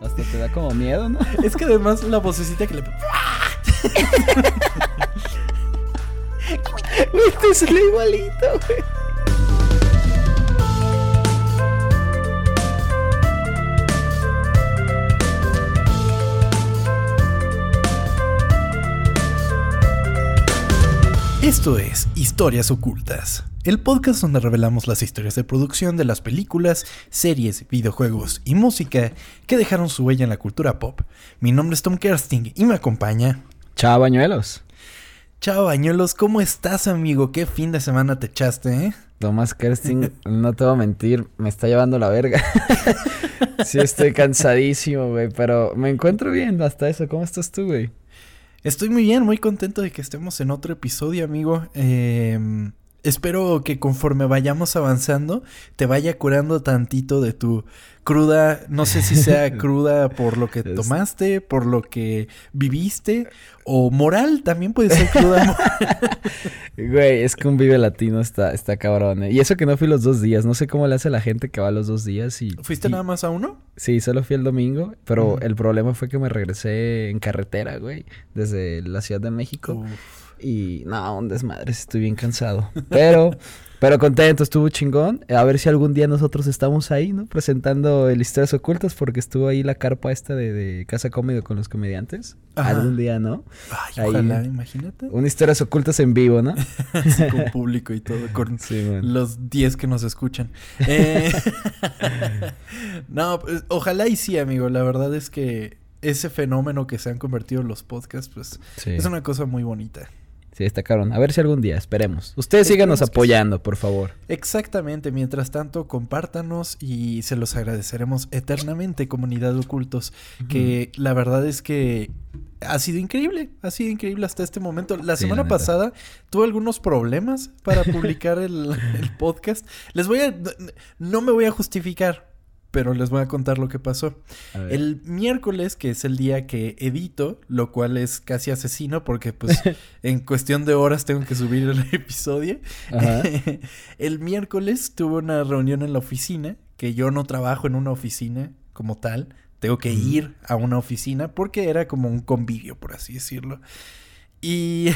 Hasta te da como miedo, ¿no? Es que además la vocecita que le... Güey, te sale igualito, güey. Esto es Historias Ocultas, el podcast donde revelamos las historias de producción de las películas, series, videojuegos y música que dejaron su huella en la cultura pop. Mi nombre es Tom Kersting y me acompaña. Chao, bañuelos. Chao, bañuelos, ¿cómo estás, amigo? ¿Qué fin de semana te echaste, eh? Tomás Kersting, no te voy a mentir, me está llevando la verga. sí, estoy cansadísimo, güey, pero me encuentro bien hasta eso. ¿Cómo estás tú, güey? Estoy muy bien, muy contento de que estemos en otro episodio, amigo. Eh, espero que conforme vayamos avanzando, te vaya curando tantito de tu cruda, no sé si sea cruda por lo que tomaste, por lo que viviste, o moral, también puede ser cruda. Güey, es que un vive latino está, está cabrón. ¿eh? Y eso que no fui los dos días, no sé cómo le hace la gente que va los dos días y... ¿Fuiste nada más a uno? Sí, solo fui el domingo, pero el problema fue que me regresé en carretera, güey, desde la Ciudad de México. Y no, un desmadre, estoy bien cansado. Pero, pero contento, estuvo chingón. A ver si algún día nosotros estamos ahí, ¿no? Presentando el Historias Ocultas, porque estuvo ahí la carpa esta de, de Casa Cómodo con los comediantes. Algún día, ¿no? Ay, ojalá, imagínate. Un Historias Ocultas en vivo, ¿no? sí, con público y todo, con los 10 que nos escuchan. Eh, no, pues, ojalá y sí, amigo. La verdad es que ese fenómeno que se han convertido en los podcasts, pues es una cosa muy bonita. Sí, está cabrón. A ver si algún día, esperemos. Ustedes síganos apoyando, por favor. Exactamente. Mientras tanto, compártanos y se los agradeceremos eternamente, comunidad de ocultos. Que la verdad es que ha sido increíble. Ha sido increíble hasta este momento. La semana pasada tuve algunos problemas para publicar el, el podcast. Les voy a. No me voy a justificar pero les voy a contar lo que pasó. El miércoles, que es el día que edito, lo cual es casi asesino porque pues en cuestión de horas tengo que subir el episodio. el miércoles tuve una reunión en la oficina, que yo no trabajo en una oficina como tal, tengo que ir a una oficina porque era como un convivio, por así decirlo. Y...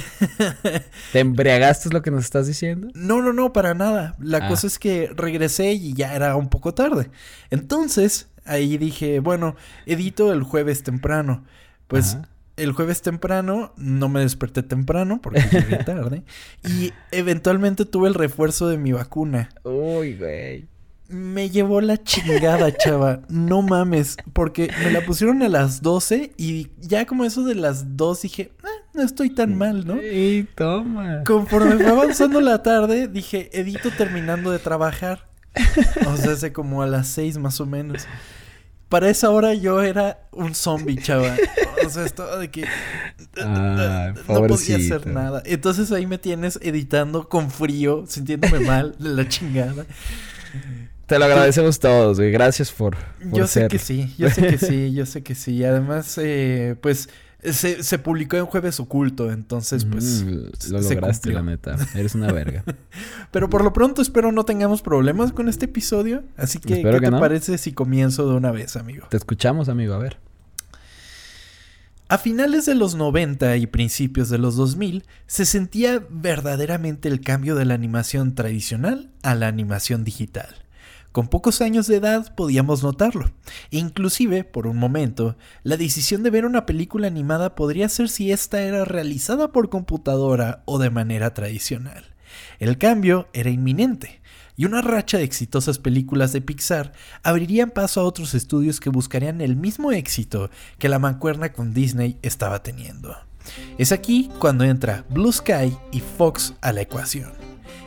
¿Te embriagaste es lo que nos estás diciendo? No, no, no, para nada. La ah. cosa es que regresé y ya era un poco tarde. Entonces, ahí dije, bueno, edito el jueves temprano. Pues el jueves temprano no me desperté temprano porque llegué tarde. y eventualmente tuve el refuerzo de mi vacuna. Uy, güey. Me llevó la chingada, chava. No mames. Porque me la pusieron a las 12 y ya como eso de las 2 dije, ah, no estoy tan mal, ¿no? Y toma. Conforme fue avanzando la tarde, dije, edito terminando de trabajar. O sea, hace como a las 6 más o menos. Para esa hora yo era un zombie, chava. O sea, estaba de que ah, no podía hacer nada. Entonces ahí me tienes editando con frío, sintiéndome mal, de la chingada. Te lo agradecemos todos, güey. Gracias por, Yo sé que sí, yo sé que sí, yo sé que sí. Además, eh, pues se, se, publicó en Jueves Oculto, entonces pues... Mm, lo lograste, la neta. Eres una verga. Pero por lo pronto espero no tengamos problemas con este episodio. Así que, ¿qué te parece si comienzo de una vez, amigo? Te escuchamos, amigo. A ver. A finales de los 90 y principios de los 2000 se sentía verdaderamente el cambio de la animación tradicional a la animación digital. Con pocos años de edad podíamos notarlo. Inclusive, por un momento, la decisión de ver una película animada podría ser si ésta era realizada por computadora o de manera tradicional. El cambio era inminente, y una racha de exitosas películas de Pixar abrirían paso a otros estudios que buscarían el mismo éxito que la mancuerna con Disney estaba teniendo. Es aquí cuando entra Blue Sky y Fox a la ecuación.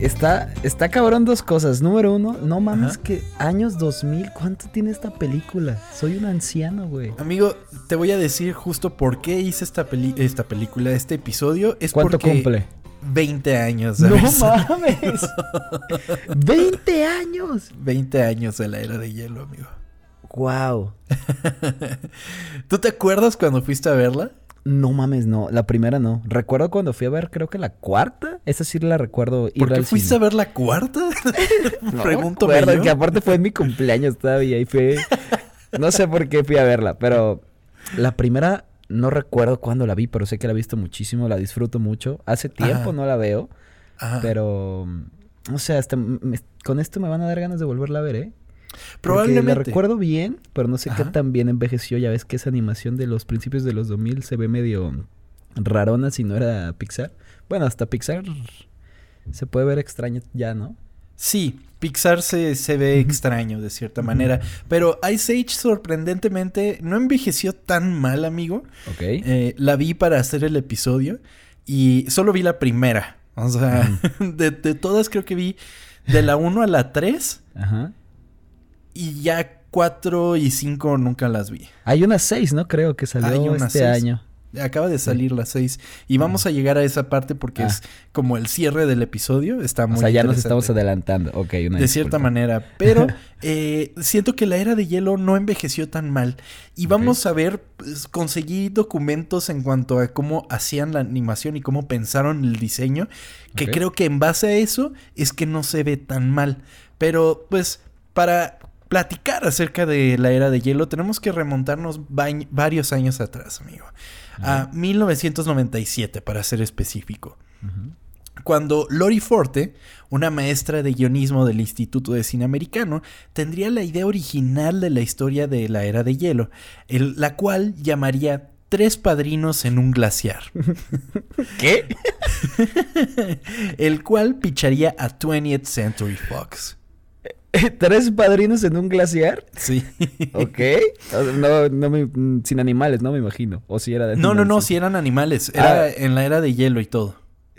está, está cabrón dos cosas. Número uno, no mames que años 2000, ¿cuánto tiene esta película? Soy un anciano, güey. Amigo, te voy a decir justo por qué hice esta, esta película, este episodio. Es ¿Cuánto porque cumple? 20 años. No mames. 20 años. 20 años de la era de hielo, amigo. Wow. ¿Tú te acuerdas cuando fuiste a verla? No mames, no. La primera no. Recuerdo cuando fui a ver, creo que la cuarta. Esa sí la recuerdo ir ¿Por qué al fuiste cine. a ver la cuarta? No Pregunto acuerdo, que aparte fue en mi cumpleaños todavía y fue... No sé por qué fui a verla, pero la primera no recuerdo cuándo la vi, pero sé que la he visto muchísimo, la disfruto mucho. Hace tiempo Ajá. no la veo, Ajá. pero... No sé, hasta me- con esto me van a dar ganas de volverla a ver, ¿eh? Porque Probablemente. la recuerdo bien, pero no sé qué tan bien envejeció. Ya ves que esa animación de los principios de los 2000 se ve medio rarona si no era Pixar. Bueno, hasta Pixar se puede ver extraño ya, ¿no? Sí, Pixar se, se ve extraño de cierta manera. Pero Ice Age sorprendentemente no envejeció tan mal, amigo. Ok. Eh, la vi para hacer el episodio y solo vi la primera. O sea, de, de todas creo que vi de la 1 a la 3 Ajá. Y ya 4 y 5 nunca las vi. Hay una 6, ¿no? Creo que salió Hay una este seis. año. Acaba de salir la 6 y vamos a llegar a esa parte porque Ah. es como el cierre del episodio. Está O muy sea, ya nos estamos adelantando. Ok, una De cierta manera. Pero eh, siento que la era de hielo no envejeció tan mal. Y vamos a ver, pues, conseguí documentos en cuanto a cómo hacían la animación y cómo pensaron el diseño. Que creo que en base a eso es que no se ve tan mal. Pero pues para platicar acerca de la era de hielo tenemos que remontarnos varios años atrás, amigo. A 1997 para ser específico cuando Lori Forte, una maestra de guionismo del Instituto de Cine Americano, tendría la idea original de la historia de la era de hielo, el- la cual llamaría Tres padrinos en un glaciar, ¿Qué? el cual picharía a 20th Century Fox. ¿Tres padrinos en un glaciar? Sí. Ok. No, no me- sin animales, no me imagino. O si era de No, no, no, si eran animales, era Ah. en la era de hielo y todo.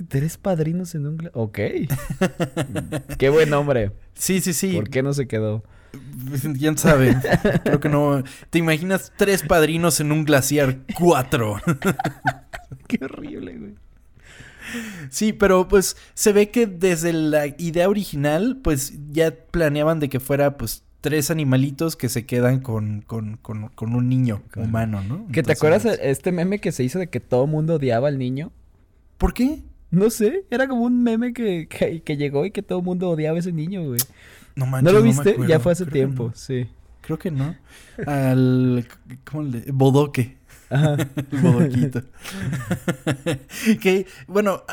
Tres padrinos en un glaciar. Ok. Qué buen nombre. Sí, sí, sí. ¿Por qué no se quedó? ¿Quién sabe? Creo que no. ¿Te imaginas tres padrinos en un glaciar? Cuatro. Qué horrible, güey. Sí, pero pues se ve que desde la idea original, pues ya planeaban de que fuera pues tres animalitos que se quedan con, con, con, con un niño humano, ¿no? ¿Que te acuerdas de este meme que se hizo de que todo mundo odiaba al niño? ¿Por qué? No sé, era como un meme que, que, que llegó y que todo el mundo odiaba a ese niño, güey. No ¿No manches, lo me viste? acuerdo. ya fue hace tiempo, no. sí. Creo que no. Al. ¿Cómo le.? Bodoque. Ajá. El bodoquito. que, bueno,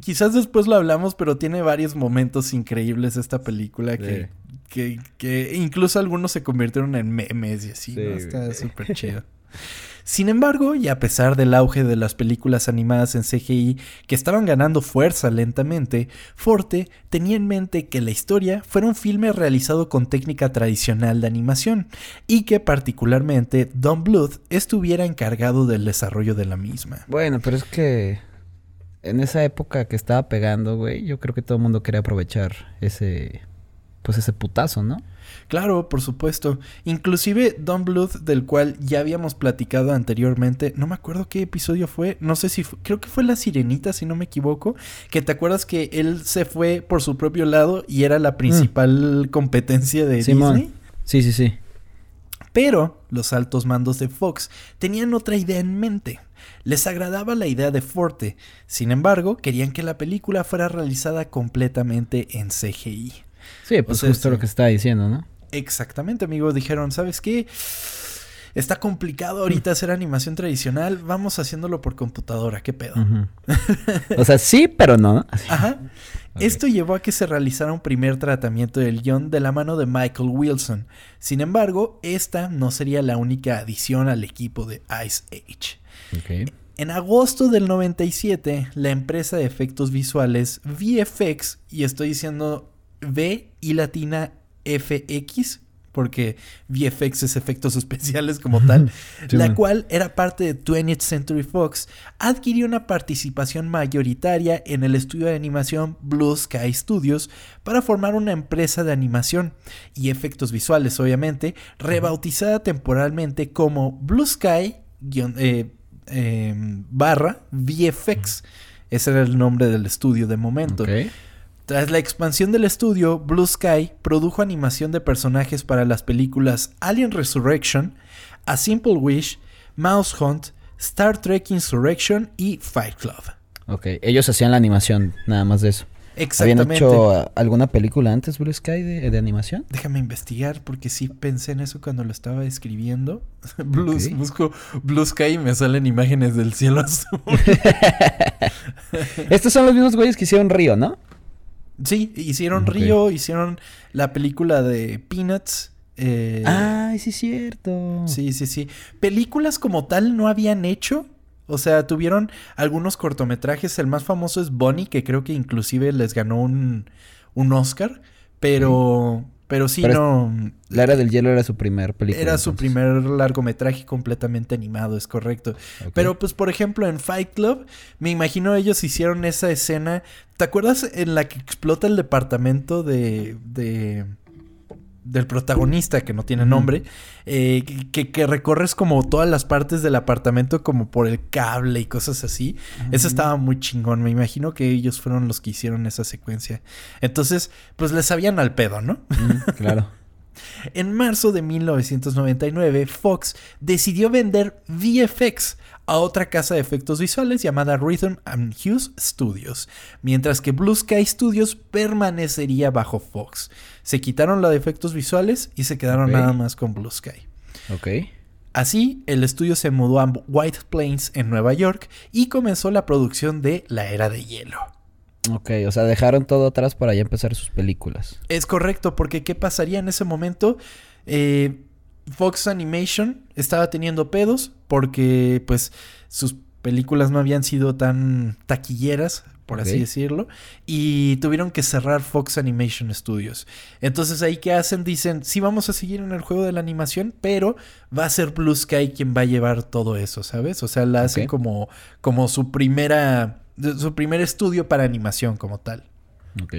quizás después lo hablamos, pero tiene varios momentos increíbles esta película que, que, que incluso algunos se convirtieron en memes y así, Sí, ¿no? güey. Está súper chido. Sin embargo, y a pesar del auge de las películas animadas en CGI que estaban ganando fuerza lentamente, Forte tenía en mente que la historia fuera un filme realizado con técnica tradicional de animación y que particularmente Don Bluth estuviera encargado del desarrollo de la misma. Bueno, pero es que en esa época que estaba pegando, güey, yo creo que todo el mundo quería aprovechar ese, pues ese putazo, ¿no? Claro, por supuesto. Inclusive Don Bluth, del cual ya habíamos platicado anteriormente, no me acuerdo qué episodio fue, no sé si fue, creo que fue La Sirenita, si no me equivoco, que te acuerdas que él se fue por su propio lado y era la principal competencia de Simón. Disney. Sí, sí, sí. Pero los altos mandos de Fox tenían otra idea en mente. Les agradaba la idea de Forte, sin embargo, querían que la película fuera realizada completamente en CGI. Sí, pues sea, justo sí. lo que estaba diciendo, ¿no? Exactamente, amigos. Dijeron, ¿sabes qué? Está complicado ahorita hacer animación tradicional. Vamos haciéndolo por computadora. ¿Qué pedo? O sea, sí, pero no. ¿no? Ajá. Esto llevó a que se realizara un primer tratamiento del guion de la mano de Michael Wilson. Sin embargo, esta no sería la única adición al equipo de Ice Age. Ok. En agosto del 97, la empresa de efectos visuales VFX, y estoy diciendo V y latina FX, porque VFX es efectos especiales como tal, la cual era parte de 20th Century Fox, adquirió una participación mayoritaria en el estudio de animación Blue Sky Studios para formar una empresa de animación y efectos visuales, obviamente, rebautizada temporalmente como Blue Sky eh, em, barra VFX. Ese era el nombre del estudio de momento. Tras la expansión del estudio, Blue Sky produjo animación de personajes para las películas Alien Resurrection, A Simple Wish, Mouse Hunt, Star Trek Insurrection y Fight Club. Ok, ellos hacían la animación, nada más de eso. Exactamente. ¿Habían hecho alguna película antes, Blue Sky, de, animación? Déjame investigar, porque sí pensé en eso cuando lo estaba escribiendo. Blue, Busco Blue Sky y me salen imágenes del cielo azul. Estos son los mismos güeyes que hicieron Río, ¿no? Sí, hicieron Río, hicieron la película de Peanuts. Eh, Ay, sí es cierto. Sí, sí, sí. Películas como tal no habían hecho. O sea, tuvieron algunos cortometrajes. El más famoso es Bonnie, que creo que inclusive les ganó un, un Oscar. Pero, pero sí, no. La Era del Hielo era su primer película. Era su primer largometraje completamente animado, es correcto. Pero, pues, por ejemplo, en Fight Club, me imagino ellos hicieron esa escena. ¿Te acuerdas en la que explota el departamento de. de del protagonista, que no tiene nombre, eh, que, recorres como todas las partes del apartamento como por el cable y cosas así. Eso estaba muy chingón. Me imagino que ellos fueron los que hicieron esa secuencia. Entonces, pues les sabían al pedo, ¿no? claro. en marzo de 1999, Fox decidió vender VFX a otra casa de efectos visuales llamada Rhythm and Hughes Studios, mientras que Blue Sky Studios permanecería bajo Fox. Se quitaron la de efectos visuales y se quedaron nada más con Blue Sky. Ok. Así, el estudio se mudó a White Plains en Nueva York y comenzó la producción de La Era de Hielo. Ok, o sea, dejaron todo atrás para ya empezar sus películas. Es correcto, porque ¿qué pasaría en ese momento? Eh, Fox Animation estaba teniendo pedos porque pues sus películas no habían sido tan taquilleras, por así decirlo, y tuvieron que cerrar Fox Animation Studios. Entonces ahí qué hacen, dicen, sí vamos a seguir en el juego de la animación, pero va a ser Blue Sky quien va a llevar todo eso, ¿sabes? O sea, la hacen como, como su primera, su primer estudio para animación como tal. Ok.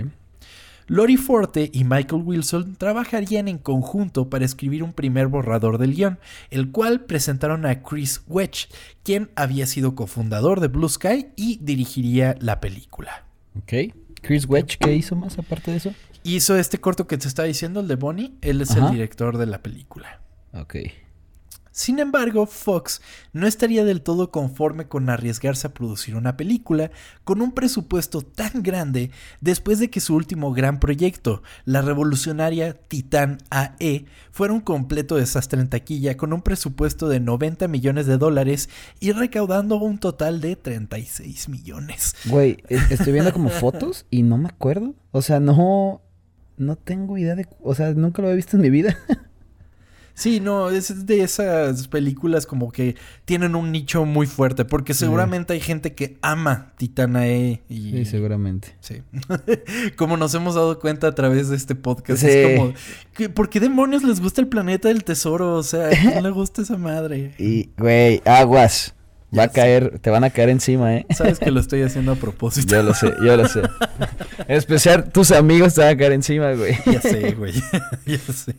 Lori Forte y Michael Wilson trabajarían en conjunto para escribir un primer borrador del guion, el cual presentaron a Chris Wedge, quien había sido cofundador de Blue Sky y dirigiría la película. Ok. Chris Wedge, ¿qué hizo más aparte de eso? Hizo este corto que te está diciendo, el de Bonnie. Él es el director de la película. Ok. Sin embargo, Fox no estaría del todo conforme con arriesgarse a producir una película con un presupuesto tan grande después de que su último gran proyecto, la revolucionaria Titan AE, fuera un completo desastre en taquilla con un presupuesto de 90 millones de dólares y recaudando un total de 36 millones. Güey, estoy viendo como fotos y no me acuerdo. O sea, no, no tengo idea de... O sea, nunca lo he visto en mi vida. Sí, no, es de esas películas como que tienen un nicho muy fuerte, porque seguramente hay gente que ama Titanae y... Sí, seguramente. Sí. como nos hemos dado cuenta a través de este podcast, es como, ¿por qué demonios les gusta el planeta del tesoro? O sea, ¿a quién le gusta esa madre? Y, güey, aguas. Va a caer, te van a caer encima, ¿eh? Sabes que lo estoy haciendo a propósito. yo lo sé, yo lo sé. En especial tus amigos te van a caer encima, güey. Ya sé, güey. ya sé.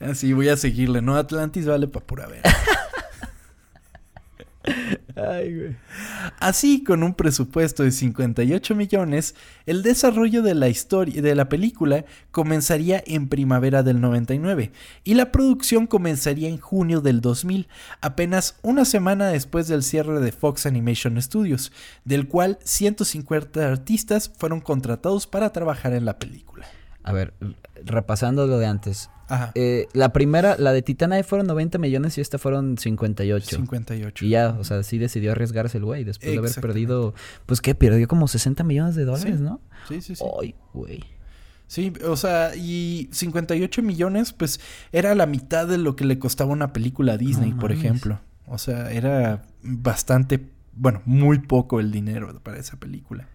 Así voy a seguirle, ¿no? Atlantis vale para pura ver. Así, con un presupuesto de 58 millones, el desarrollo de la historia de la película comenzaría en primavera del 99 y la producción comenzaría en junio del 2000, apenas una semana después del cierre de Fox Animation Studios, del cual 150 artistas fueron contratados para trabajar en la película. A ver, repasando lo de antes, eh, la primera, la de Titanae fueron 90 millones y esta fueron 58. 58. Y ya, o sea, sí decidió arriesgarse el güey después de haber perdido, pues qué, perdió como 60 millones de dólares, ¿no? Sí, sí, sí. Ay, güey. Sí, o sea, y 58 millones, pues era la mitad de lo que le costaba una película a Disney, por ejemplo. O sea, era bastante, bueno, muy poco el dinero para esa película.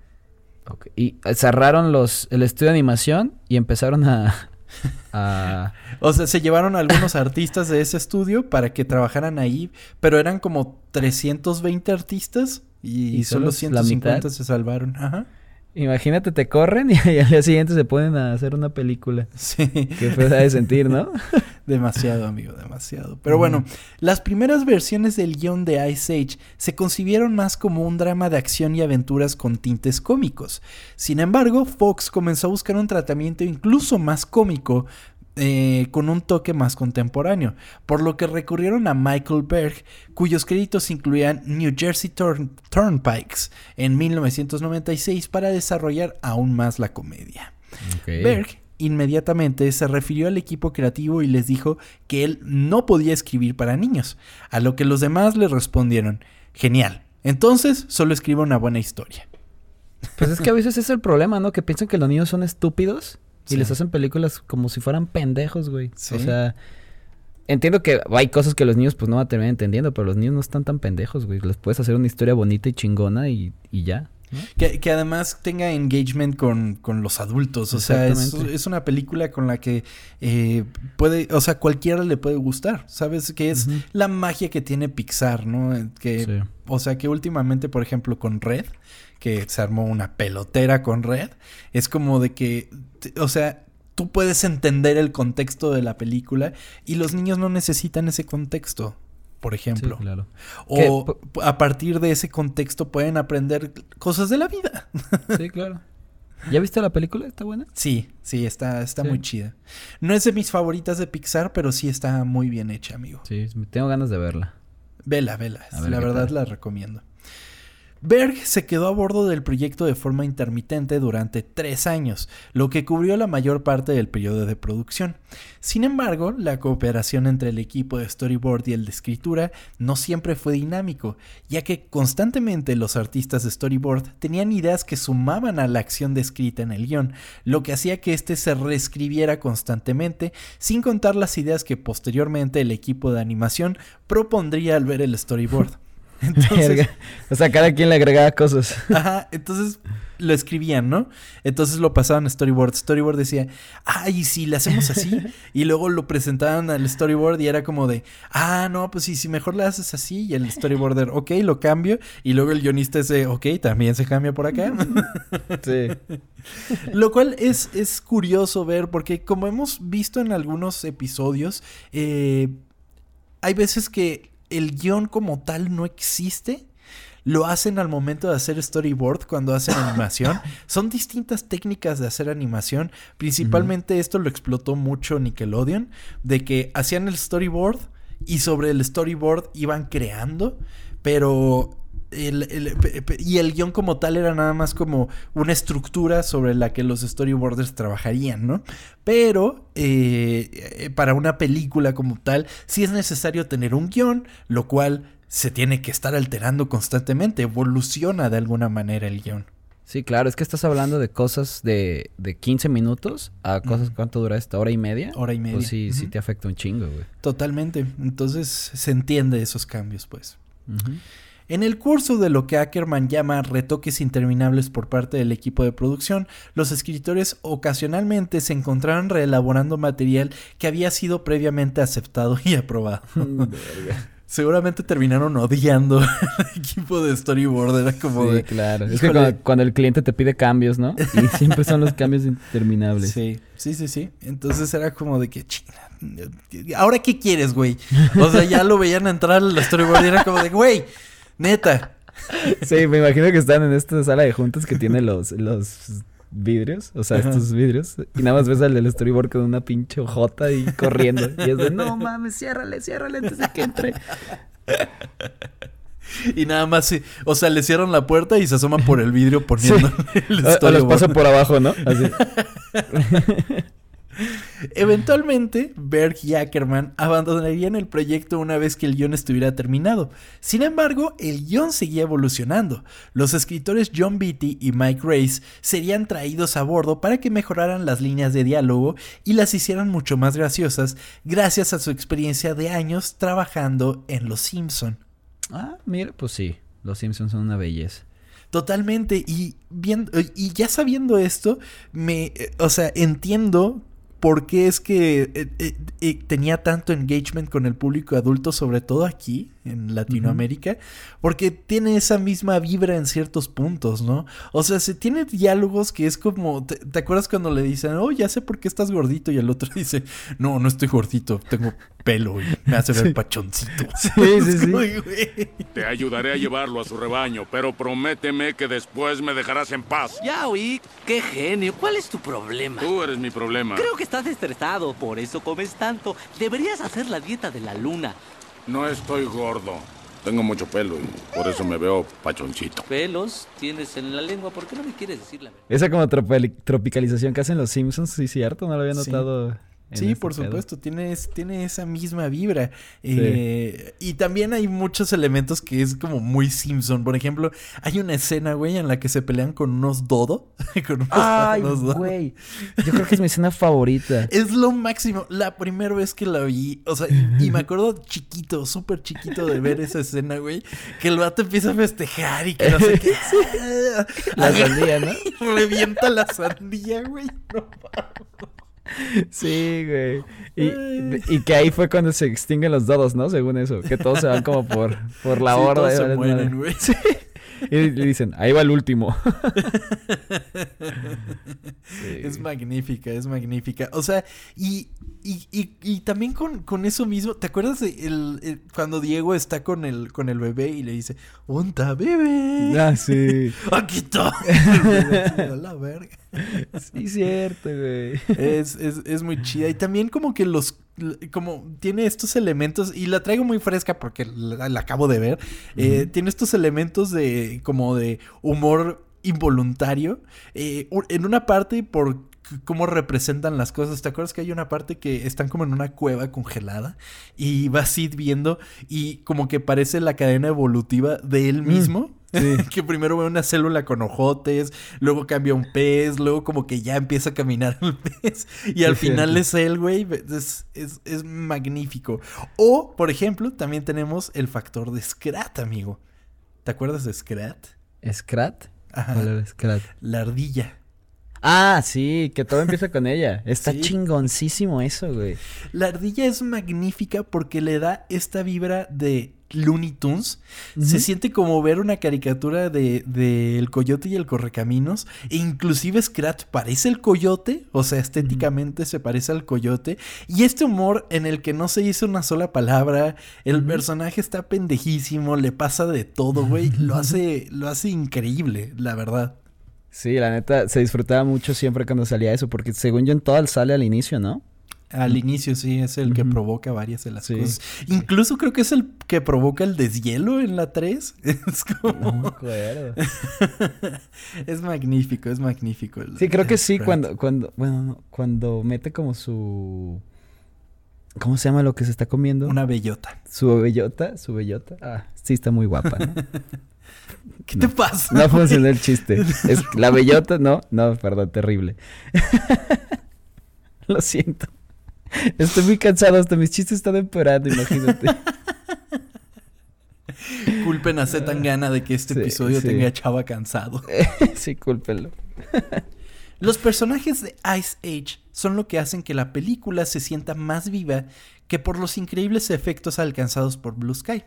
Y cerraron los, el estudio de animación y empezaron a, O sea, se llevaron a algunos artistas de ese estudio para que trabajaran ahí, pero eran como 320 artistas y, solo 150 se salvaron. Ajá. Imagínate, te corren y, al día siguiente se ponen a hacer una película. Sí. Qué fue de sentir, ¿no? demasiado, amigo, demasiado. Pero bueno, las primeras versiones del guion de Ice Age se concibieron más como un drama de acción y aventuras con tintes cómicos. Sin embargo, Fox comenzó a buscar un tratamiento incluso más cómico eh, con un toque más contemporáneo, por lo que recurrieron a Michael Berg, cuyos créditos incluían New Jersey Turnpikes en 1996 para desarrollar aún más la comedia. Berg inmediatamente se refirió al equipo creativo y les dijo que él no podía escribir para niños, a lo que los demás le respondieron, genial, entonces solo escriba una buena historia. Pues es que a veces es el problema, ¿no? Que piensan que los niños son estúpidos y les hacen películas como si fueran pendejos, güey. O sea, entiendo que hay cosas que los niños pues no van a terminar entendiendo, pero los niños no están tan pendejos, güey. Les puedes hacer una historia bonita y chingona y, ya. Que, que, además tenga engagement con, con los adultos. O sea, es, es, una película con la que eh, puede, o sea, cualquiera le puede gustar. ¿Sabes? Que es la magia que tiene Pixar, ¿no? Que, O sea, que últimamente, por ejemplo, con Red, que se armó una pelotera con Red, es como de que o sea, tú puedes entender el contexto de la película y los niños no necesitan ese contexto, por ejemplo. claro. O a partir de ese contexto pueden aprender cosas de la vida. Sí, claro. ¿Ya viste la película? ¿Está buena? Sí, sí, está, está muy chida. No es de mis favoritas de Pixar, pero sí está muy bien hecha, amigo. Sí, tengo ganas de verla. Vela, vela. La verdad la recomiendo. Berg se quedó a bordo del proyecto de forma intermitente durante tres años, lo que cubrió la mayor parte del periodo de producción. Sin embargo, la cooperación entre el equipo de storyboard y el de escritura no siempre fue dinámico, ya que constantemente los artistas de storyboard tenían ideas que sumaban a la acción descrita en el guion, lo que hacía que éste se reescribiera constantemente, sin contar las ideas que posteriormente el equipo de animación propondría al ver el storyboard. Entonces, o sea, cada quien le agregaba cosas. Ajá, entonces lo escribían, ¿no? Entonces lo pasaban a storyboard. Storyboard decía, ay, sí, le hacemos así. y luego lo presentaban al storyboard y era como de, ah, no, pues sí, si mejor le haces así. Y el storyboarder, ok, lo cambio. Y luego el guionista dice, ok, también se cambia por acá. sí. Lo cual es, es curioso ver porque como hemos visto en algunos episodios, eh, hay veces que el guion como tal no existe. Lo hacen al momento de hacer storyboard cuando hacen animación. Son distintas técnicas de hacer animación. Principalmente esto lo explotó mucho Nickelodeon. De que hacían el storyboard y sobre el storyboard iban creando. Pero y el guion como tal era nada más como una estructura sobre la que los storyboarders trabajarían, ¿no? Pero eh, para una película como tal, sí es necesario tener un guion, lo cual se tiene que estar alterando constantemente, evoluciona de alguna manera el guion. Sí, claro, es que estás hablando de cosas de, de 15 minutos a cosas, ¿cuánto dura esta? ¿Hora y media? Hora y media. Pues sí, sí te afecta un chingo, güey. Totalmente. Entonces se entiende esos cambios, pues. En el curso de lo que Ackerman llama retoques interminables por parte del equipo de producción, los escritores ocasionalmente se encontraron reelaborando material que había sido previamente aceptado y aprobado. Seguramente terminaron odiando al equipo de storyboard. Era como sí, claro. Es que cuando, el cliente te pide cambios, ¿no? Y siempre son los cambios interminables. Sí, sí, sí, sí. Entonces era como de que, ¿ahora qué quieres, güey? O sea, ya lo veían entrar al storyboard y era como de, güey, Neta. Sí, me imagino que están en esta sala de juntas que tiene los, los vidrios, o sea, estos vidrios, y nada más ves al del storyboard con una pinche jota y corriendo. Y es de, no mames, ciérrale, ciérrale antes de que entre. Y nada más, o sea, le cierran la puerta y se asoman por el vidrio poniendo el storyboard. O los pasan por abajo, ¿no? Así. Eventualmente, Berg y Ackerman abandonarían el proyecto una vez que el guion estuviera terminado. Sin embargo, el guion seguía evolucionando. Los escritores John Beatty y Mike Race serían traídos a bordo para que mejoraran las líneas de diálogo y las hicieran mucho más graciosas gracias a su experiencia de años trabajando en Los Simpson. Ah, mira, pues sí, Los Simpsons son una belleza. Totalmente. Y, viendo, y ya sabiendo esto, me, o sea, entiendo por qué es que eh, eh, eh, tenía tanto engagement con el público adulto, sobre todo aquí en Latinoamérica, porque tiene esa misma vibra en ciertos puntos, ¿no? O sea, se tiene diálogos que es como, ¿te, acuerdas cuando le dicen, oh, ya sé por qué estás gordito? Y el otro dice, no, no estoy gordito, tengo pelo y me hace ver pachoncito. Sí, sí, sí. Te ayudaré a llevarlo a su rebaño, pero prométeme que después me dejarás en paz. Ya oí, qué genio. ¿Cuál es tu problema? Tú eres mi problema. Creo que estás estresado, por eso comes tanto. Deberías hacer la dieta de la luna. No estoy gordo. Tengo mucho pelo y por eso me veo pachoncito. Pelos tienes en la lengua, ¿por qué no me quieres decir la Esa como tropicalización que hacen los Simpsons, sí, cierto, no lo había notado. Sí, por supuesto, tiene, tiene esa misma vibra. Eh, y también hay muchos elementos que es como muy Simpson. Por ejemplo, hay una escena, güey, en la que se pelean con unos dodo. con unos Ay, güey. Yo creo que es mi escena favorita. Es lo máximo. La primera vez que la vi, o sea, y, me acuerdo chiquito, súper chiquito de ver esa escena, güey, que el vato empieza a festejar y que no sé qué. la sandía, ¿no? Revienta la sandía, güey. No Sí, güey. Y, que ahí fue cuando se extinguen los dodos, ¿no? Según eso. Que todos se van como por, por la horda. Todos se mueren, güey. Sí. Y le dicen, ahí va el último. Es magnífica, es magnífica. O sea, y, y, y, también con, con, eso mismo, ¿te acuerdas de el, cuando Diego está con el, con el bebé y le dice, ¡Onta, bebé! Ah, sí. ¡Aquí está! la verga. Sí, cierto, güey. Es, es, es muy chida. Y también como que los como tiene estos elementos y la traigo muy fresca porque la, acabo de ver. Eh, tiene estos elementos de como de humor involuntario. Eh, en una parte por cómo representan las cosas. ¿Te acuerdas que hay una parte que están como en una cueva congelada y va Sid viendo y como que parece la cadena evolutiva de él mm. que primero ve una célula con ojotes, luego cambia un pez, luego como que ya empieza a caminar el pez y al final es él, güey. Es, es, magnífico. O, por ejemplo, también tenemos el factor de Scrat, amigo. ¿Te acuerdas de Scrat? ¿Scrat? Ajá. Scrat? La ardilla. Ah, sí, que todo empieza con ella. Está chingoncísimo eso, güey. La ardilla es magnífica porque le da esta vibra de Looney Tunes. Se siente como ver una caricatura de, El Coyote y el Correcaminos. E inclusive Scrat parece el coyote. O sea, estéticamente se parece al coyote. Y este humor en el que no se dice una sola palabra. El personaje está pendejísimo. Le pasa de todo, güey. Lo hace, lo hace increíble, la verdad. Sí, la neta, se disfrutaba mucho siempre cuando salía eso. Porque según yo en todas sale al inicio, ¿no? Al inicio sí, es el que provoca varias de las cosas. Incluso creo que es el que provoca el deshielo en la 3. Es como... No es magnífico, es magnífico. sí, creo que sí, cuando, cuando, bueno, cuando mete como su... ¿Cómo se llama lo que se está comiendo? Una bellota. Su bellota, su bellota. Ah, sí está muy guapa, ¿no? ¿Qué te pasa? No funcionó el chiste. Es la bellota, no, no, perdón, terrible. Lo siento. Estoy muy cansado, hasta mis chistes están empeorando, imagínate. Culpen a Z tan gana de que este episodio tenga a Chava cansado. sí, cúlpenlo. Los personajes de Ice Age son lo que hacen que la película se sienta más viva que por los increíbles efectos alcanzados por Blue Sky.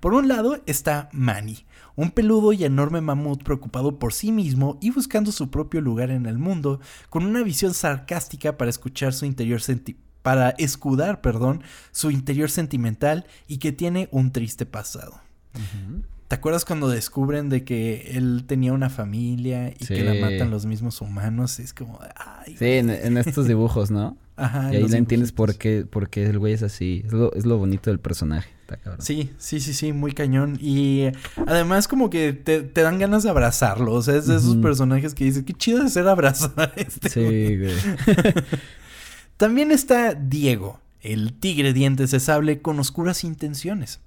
Por un lado está Manny, un peludo y enorme mamut preocupado por sí mismo y buscando su propio lugar en el mundo, con una visión sarcástica para escuchar su interior para escudar, perdón, su interior sentimental y que tiene un triste pasado. ¿Te acuerdas cuando descubren de que él tenía una familia y que la matan los mismos humanos? Es como... Ay, sí, en, estos dibujos, ¿no? Ajá. Y ahí le entiendes por qué, por qué el güey es así. Es lo, es lo bonito del personaje. Sí, sí, sí, sí, muy cañón. Y además como que te, dan ganas de abrazarlo. O sea, es de esos personajes que dices, qué chido de ser abrazar a este. Sí, güey. También está Diego, el tigre dientes de sable con oscuras intenciones.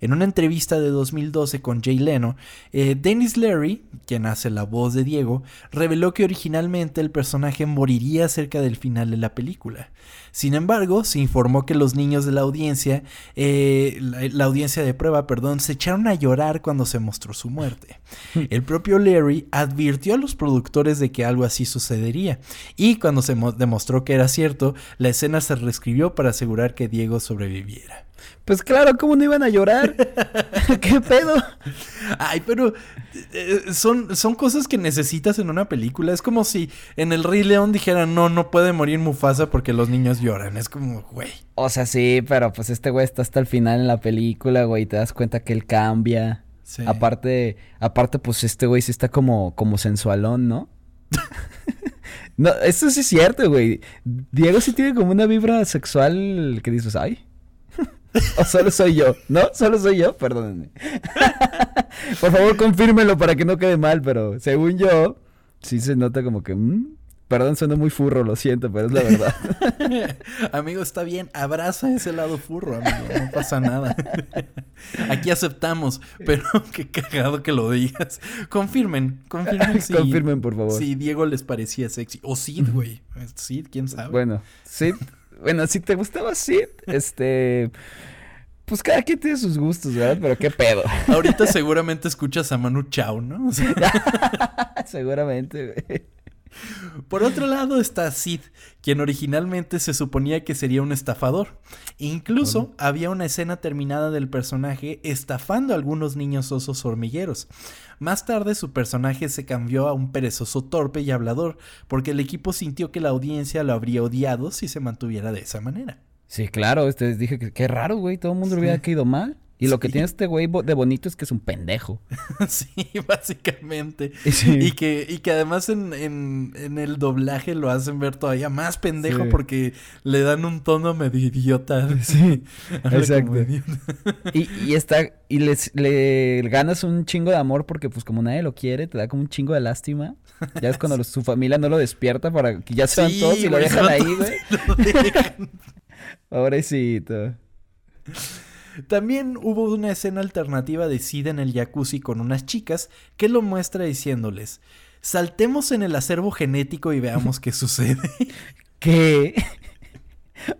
En una entrevista de 2012 con Jay Leno, eh, Dennis Leary, quien hace la voz de Diego, reveló que originalmente el personaje moriría cerca del final de la película. Sin embargo, se informó que los niños de la audiencia, eh, la, audiencia de prueba, perdón, se echaron a llorar cuando se mostró su muerte. El propio Larry advirtió a los productores de que algo así sucedería, y cuando se demostró que era cierto, la escena se reescribió para asegurar que Diego sobreviviera. Pues claro, ¿cómo no iban a llorar? ¿Qué pedo? Ay, pero eh, son, son cosas que necesitas en una película. Es como si en el Rey León dijeran, no, no puede morir Mufasa porque los niños lloran. Es como, güey. O sea, sí, pero pues este güey está hasta el final en la película, güey. Y te das cuenta que él cambia. Sí. Aparte, aparte, pues este güey sí está como, como sensualón, ¿no? no, eso sí es cierto, güey. Diego sí tiene como una vibra sexual que dices, ay. ¿O solo soy yo? ¿No? ¿Solo soy yo? Perdónenme. Por favor, confírmelo para que no quede mal, pero según yo, sí se nota como que... Mm, perdón, suena muy furro, lo siento, pero es la verdad. amigo, está bien. Abraza ese lado furro, amigo. No pasa nada. Aquí aceptamos, pero qué cagado que lo digas. Confirmen, confirmen. Si, confirmen, por favor. Si Diego les parecía sexy. O Sid, güey. Sid, quién sabe. Bueno, Sid bueno, si te gustaba Sid, este. Pues cada quien tiene sus gustos, ¿verdad? Pero qué pedo. Ahorita seguramente escuchas a Manu Chao, ¿no? seguramente, güey. Por otro lado está Sid, quien originalmente se suponía que sería un estafador. Incluso había una escena terminada del personaje estafando a algunos niños osos hormigueros. Más tarde su personaje se cambió a un perezoso torpe y hablador, porque el equipo sintió que la audiencia lo habría odiado si se mantuviera de esa manera. Sí, claro, ustedes dije que qué raro, güey, todo el mundo le hubiera caído mal. Y lo que tiene este güey de bonito es que es un pendejo. sí, básicamente. Y, que, y que además en, en, el doblaje lo hacen ver todavía más pendejo porque le dan un tono medio idiota. Sí, exacto. y, y, está, y les, le ganas un chingo de amor porque pues como nadie lo quiere, te da como un chingo de lástima. Ya es cuando su familia no lo despierta para que ya sean todos y lo dejan ahí, güey. Pobrecito. También hubo una escena alternativa de Sid en el jacuzzi con unas chicas que lo muestra diciéndoles, saltemos en el acervo genético y veamos qué sucede. ¿Qué?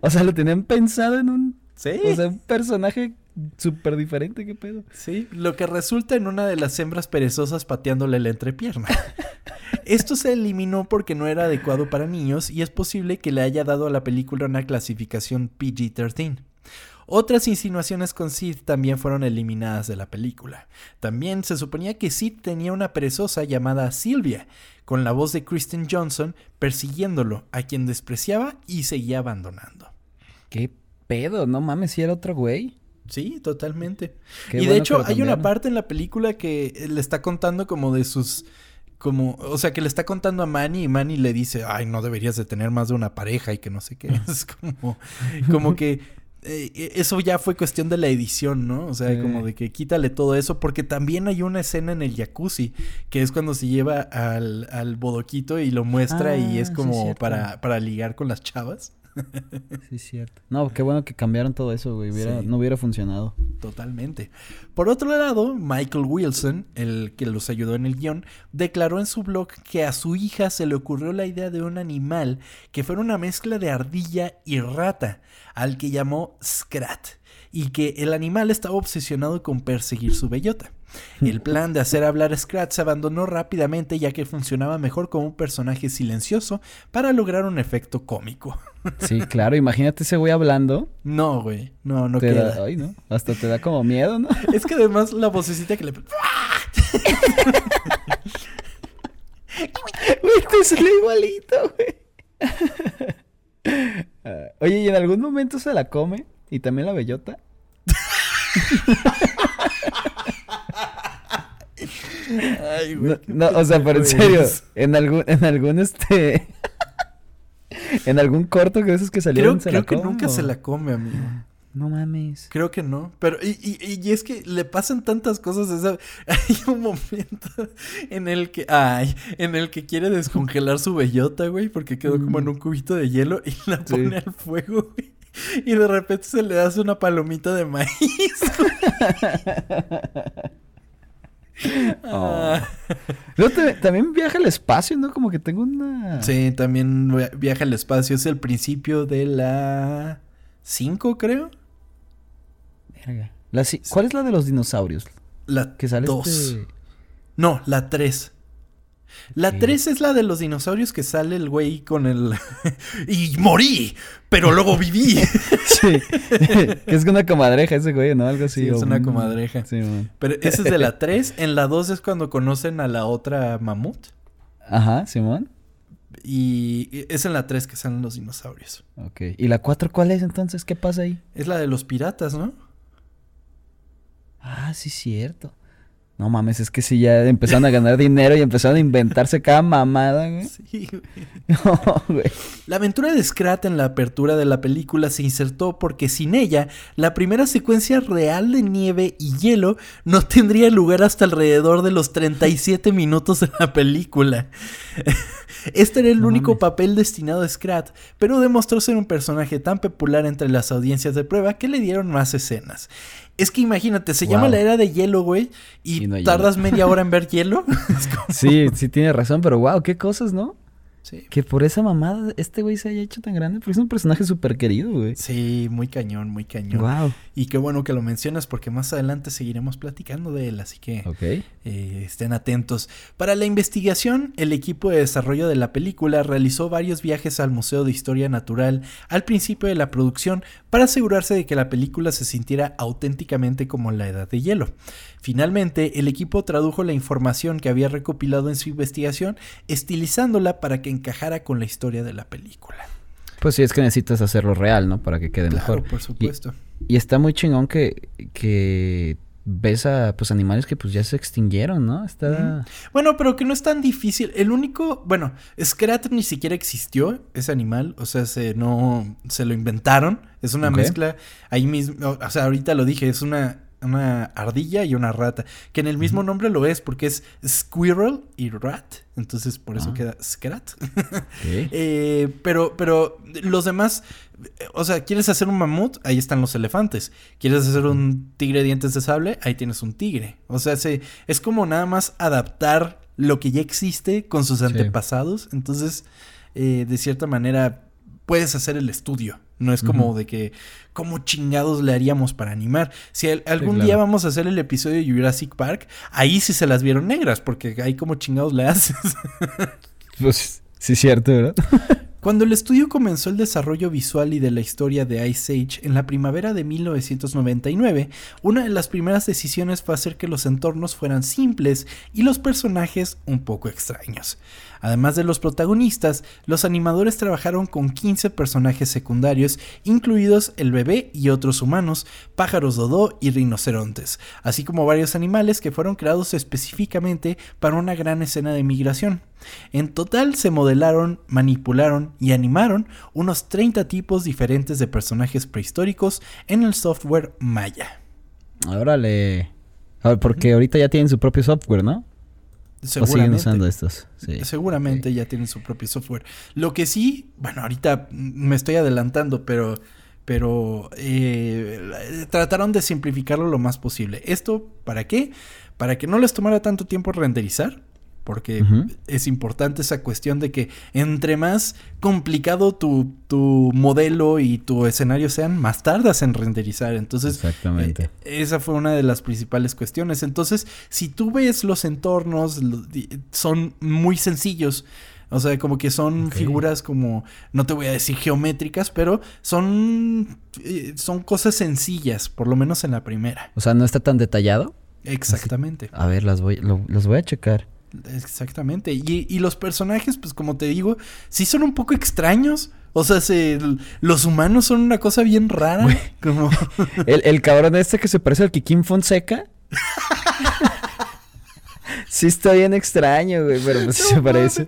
O sea, lo tenían pensado en un... Sí. O sea, un personaje súper diferente, ¿qué pedo? Sí, lo que resulta en una de las hembras perezosas pateándole la entrepierna. Esto se eliminó porque no era adecuado para niños y es posible que le haya dado a la película una clasificación PG-13. Otras insinuaciones con Sid también fueron eliminadas de la película. También se suponía que Sid tenía una perezosa llamada Sylvia, con la voz de Kristen Johnson persiguiéndolo, a quien despreciaba y seguía abandonando. ¿Qué pedo? No mames, si era otro güey. Sí, totalmente. y de hecho, hay una parte en la película que le está contando como de sus como, o sea, que le está contando a Manny y Manny le dice, ay, no deberías de tener más de una pareja y que no sé qué. Es como, como que eh, eh, eso ya fue cuestión de la edición, ¿no? O sea, como de que quítale todo eso, porque también hay una escena en el jacuzzi, que es cuando se lleva al, al bodoquito y lo muestra y ah, es como para, para ligar con las chavas. Sí, es cierto. No, qué bueno que cambiaron todo eso, güey. No hubiera funcionado. Totalmente. Por otro lado, Michael Wilson, el que los ayudó en el guion, declaró en su blog que a su hija se le ocurrió la idea de un animal que fuera una mezcla de ardilla y rata, al que llamó Scrat, y que el animal estaba obsesionado con perseguir su bellota. El plan de hacer hablar a Scrat se abandonó rápidamente ya que funcionaba mejor como un personaje silencioso para lograr un efecto cómico. Sí, claro, imagínate ese güey hablando. No, güey, no, no queda. ay, ¿no? Hasta te da como miedo, ¿no? Es que además la vocecita que le... Güey, te sale igualito, güey. Ah, oye, ¿y en algún momento se la come? ¿Y también la bellota? Ay, güey, no, o sea, pero en serio, en algún, en algún este. en algún corto que esos que salieron creo, se creo que nunca se la come, amigo. No mames. Creo que no. Pero, y, y, y es que le pasan tantas cosas. hay un momento en el que. Ay, en el que quiere descongelar su bellota, güey. Porque quedó como en un cubito de hielo y la pone al fuego, güey. y de repente se le hace una palomita de maíz. Oh. Luego te- también viaja al espacio, ¿no? Como que tengo una... Sí, también via- viaja al espacio. Es el principio de la 5, creo. Verga. La ¿Cuál es la de los dinosaurios? La Que sale 2. este- No, la 3. La Ok. 3 es la de los dinosaurios que sale el güey con el... y morí, pero luego viví. Sí. que es una comadreja ese güey, ¿no? Algo así. Sí, es una un- comadreja. Sí, man. Pero ese es de la 3. En la 2 es cuando conocen a la otra mamut. Ajá, Simón. Y es en la 3 que salen los dinosaurios. Ok. ¿Y la 4 cuál es entonces? ¿Qué pasa ahí? Es la de los piratas, ¿no? Ah, sí, cierto. No mames, es que sí, ya empezaron a ganar dinero y empezaron a inventarse cada mamada, güey. Sí, güey. No, güey. La aventura de Scrat en la apertura de la película se insertó porque sin ella, la primera secuencia real de nieve y hielo no tendría lugar hasta alrededor de los 37 minutos de la película. Este era el No único mames. papel destinado a Scrat, pero demostró ser un personaje tan popular entre las audiencias de prueba que le dieron más escenas. Es que imagínate, se llama la era de hielo, güey, y, Y no hay tardas hielo. media hora en ver hielo. Como- Sí, sí tiene razón, pero wow, qué cosas, ¿no? Sí. Que por esa mamada este güey se haya hecho tan grande, porque es un personaje súper querido, güey. Sí, muy cañón, muy cañón. Wow. Y qué bueno que lo mencionas porque más adelante seguiremos platicando de él, así que eh, estén atentos. Para la investigación, el equipo de desarrollo de la película realizó varios viajes al Museo de Historia Natural al principio de la producción para asegurarse de que la película se sintiera auténticamente como la Edad de Hielo. Finalmente, el equipo tradujo la información que había recopilado en su investigación, estilizándola para que encajara con la historia de la película. Pues sí, es que necesitas hacerlo real, ¿no? Para que quede Claro, mejor. por supuesto. Y está muy chingón que, que ves a pues animales que pues ya se extinguieron, ¿no? Está... Bueno, pero que no es tan difícil. El único, bueno, Scrat ni siquiera existió, ese animal, o sea, se no se lo inventaron, es una mezcla ahí mismo, o sea, ahorita lo dije, es una una ardilla y una rata, que en el mismo nombre lo es porque es squirrel y rat, entonces por eso Ah. queda Scrat. Eh, pero, pero los demás, o sea, ¿quieres hacer un mamut? Ahí están los elefantes. ¿Quieres hacer un tigre de dientes de sable? Ahí tienes un tigre. O sea, se, es como nada más adaptar lo que ya existe con sus antepasados. Entonces, eh, de cierta manera, puedes hacer el estudio. No es como de que, ¿cómo chingados le haríamos para animar? Si al- algún claro. día vamos a hacer el episodio de Jurassic Park, ahí sí se las vieron negras, porque ahí como chingados le haces. Pues sí, cierto, ¿verdad? Cuando el estudio comenzó el desarrollo visual y de la historia de Ice Age en la primavera de 1999, una de las primeras decisiones fue hacer que los entornos fueran simples y los personajes un poco extraños. Además de los protagonistas, los animadores trabajaron con 15 personajes secundarios, incluidos el bebé y otros humanos, pájaros dodó y rinocerontes, así como varios animales que fueron creados específicamente para una gran escena de migración. En total se modelaron, manipularon y animaron unos 30 tipos diferentes de personajes prehistóricos en el software Maya. Órale. Porque ahorita ya tienen su propio software, ¿no? O siguen Seguramente. usando estos. Sí. Seguramente ya tienen su propio software. Lo que sí, bueno, ahorita me estoy adelantando, pero, pero eh, trataron de simplificarlo lo más posible. ¿Esto para qué? Para que no les tomara tanto tiempo renderizar. Porque es importante esa cuestión de que entre más complicado tu, tu modelo y tu escenario sean, más tardas en renderizar. Entonces, Exactamente. eh, esa fue una de las principales cuestiones. Entonces, si tú ves los entornos, son muy sencillos. O sea, como que son figuras como, no te voy a decir geométricas, pero son, eh, son cosas sencillas, por lo menos en la primera. O sea, no está tan detallado. Exactamente. A ver, las voy, lo- los voy a checar. Exactamente. Y, y los personajes, pues como te digo, sí son un poco extraños. O sea, se- los humanos son una cosa bien rara. Como... El, el cabrón este que se parece al Kikín Fonseca. sí está bien extraño, güey, pero pues sí se No parece.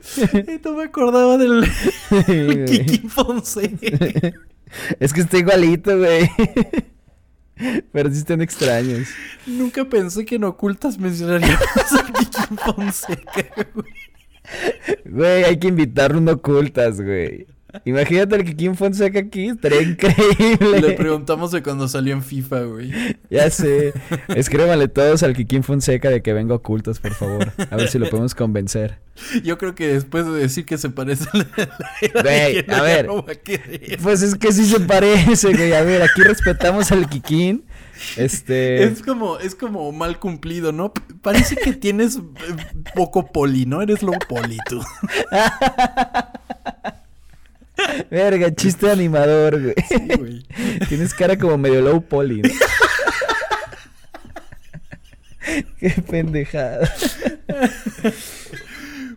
No me acordaba del. Kiki Fonseca. es que está igualito, güey. pero sí están extraños. Nunca pensé que en ocultas mencionaríamos a Kiki Fonseca, güey. Güey, hay que invitarlo a un ocultas, güey. Imagínate el Kikín Fonseca aquí, estaría increíble. Le preguntamos de cuando salió en FIFA, güey. Ya sé. Escríbanle todos al Kikín Fonseca de que venga ocultos, por favor. A ver si lo podemos convencer. Yo creo que después de decir que se parece a la Güey, a ver. a. Pues es que sí se parece, güey. A ver, aquí respetamos al Kikín. Este. Es como, es como mal cumplido, ¿no? Parece que tienes eh, poco poli, ¿no? Eres low poli tú. Verga, chiste animador, güey. Sí, güey. Tienes cara como medio low poly, ¿no? Qué pendejada.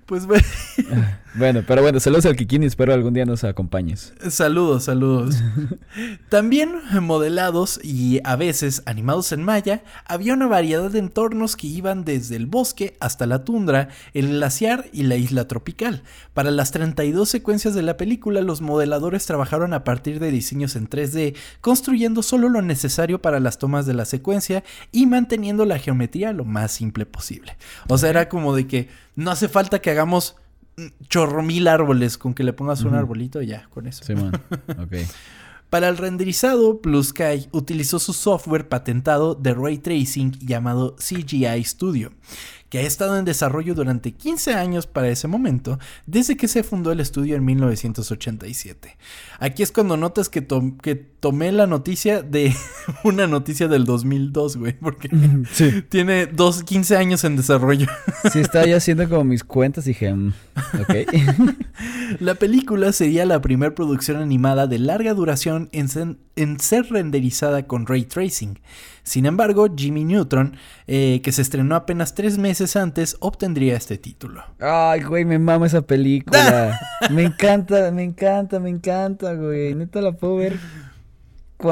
Pues bueno, Bueno, pero bueno, saludos al Kikín y espero algún día nos acompañes. saludos, saludos. También modelados y a veces animados en malla, había una variedad de entornos que iban desde el bosque hasta la tundra, el glaciar y la isla tropical. Para las 32 secuencias de la película, los modeladores trabajaron a partir de diseños en 3D, construyendo solo lo necesario para las tomas de la secuencia y manteniendo la geometría lo más simple posible. O sea, era como de que no hace falta que hagamos chorro mil árboles, con que le pongas un Ujú. arbolito y ya, con eso. Simón. Ok. Para el renderizado, Blue Sky utilizó su software patentado de ray tracing llamado CGI Studio, que ha estado en desarrollo durante 15 años para ese momento, desde que se fundó el estudio en 1987. Aquí es cuando notas que, tom- que tomé la noticia de una noticia del 2002, güey, porque Sí. tiene dos, 15 años en desarrollo. Sí, estaba yo haciendo como mis cuentas y dije, mm, ok. La película sería la primera producción animada de larga duración en, en ser renderizada con ray tracing. Sin embargo, Jimmy Neutron, eh, que se estrenó apenas tres meses antes, obtendría este título. Ay, güey, me mama esa película. Me encanta, me encanta, me encanta, güey. Neta la puedo ver.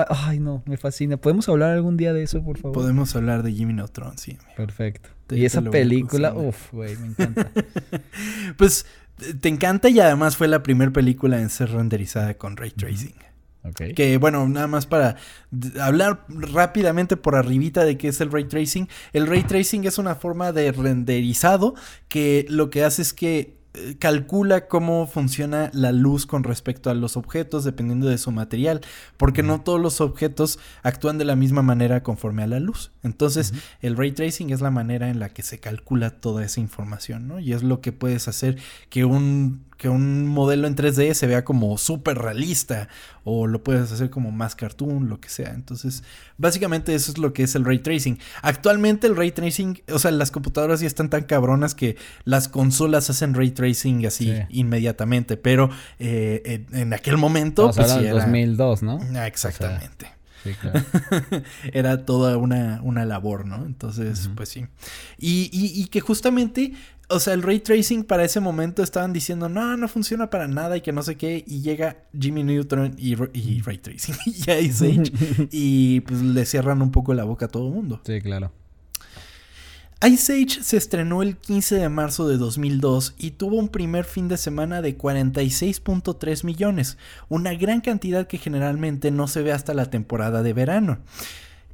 Ay, no, me fascina. ¿Podemos hablar algún día de eso, por favor? Podemos hablar de Jimmy Neutron, sí. Perfecto. Te- y esa película, uff, güey, me encanta. Pues te- te encanta y además fue la primera película en ser renderizada con ray tracing. Ok. Que bueno, nada más para hablar rápidamente por arribita de qué es el ray tracing. El ray tracing es una forma de renderizado que lo que hace es que eh, calcula cómo funciona la luz con respecto a los objetos dependiendo de su material, porque no todos los objetos actúan de la misma manera conforme a la luz. Entonces, el ray tracing es la manera en la que se calcula toda esa información, ¿no? Y es lo que puedes hacer que un que un modelo en 3D se vea como súper realista o lo puedes hacer como más cartoon, lo que sea. Entonces, básicamente eso es lo que es el ray tracing. Actualmente el ray tracing, o sea, las computadoras ya están tan cabronas que las consolas hacen ray tracing así Sí. inmediatamente, pero eh, en, en aquel momento... Pues, era- 2002, ¿no? Ah, exactamente. Sí, claro. Era toda una, una labor, ¿no? Entonces, pues sí. Y, y- y que justamente, o sea, el ray tracing para ese momento estaban diciendo, no, no funciona para nada y que no sé qué. Y llega Jimmy Neutron y, ray tracing y Ice Age y pues le cierran un poco la boca a todo el mundo. Sí, claro. Ice Age se estrenó el 15 de marzo de 2002 y tuvo un primer fin de semana de 46.3 millones, una gran cantidad que generalmente no se ve hasta la temporada de verano.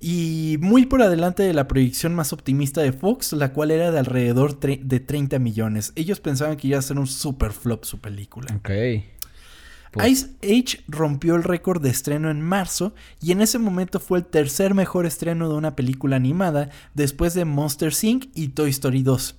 Y muy por adelante de la proyección más optimista de Fox, la cual era de alrededor de 30 millones. Ellos pensaban que iba a ser un super flop su película. Ok. Pues- Ice Age rompió el récord de estreno en marzo y en ese momento fue el tercer mejor estreno de una película animada después de Monster Inc. y Toy Story 2.